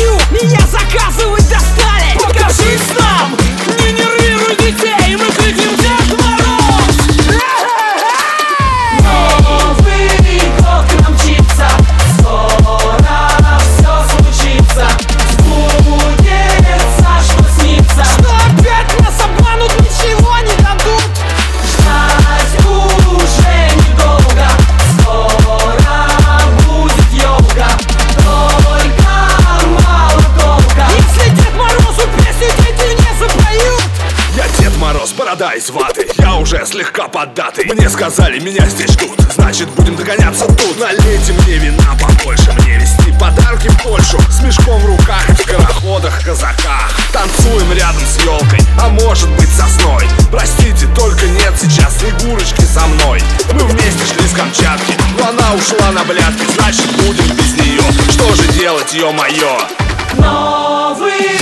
меню Меня заказывает под датой Мне сказали, меня здесь ждут. Значит, будем догоняться тут. Налейте мне вина побольше Мне вести подарки в Польшу. С мешком в руках и в скороходах, казаках. Танцуем рядом с елкой А может быть сосной. Простите, только нет сейчас Снегурочки со мной. Мы вместе шли с Камчатки Но она ушла на блядки Значит, будем без нее Что же делать, ё-моё? Новый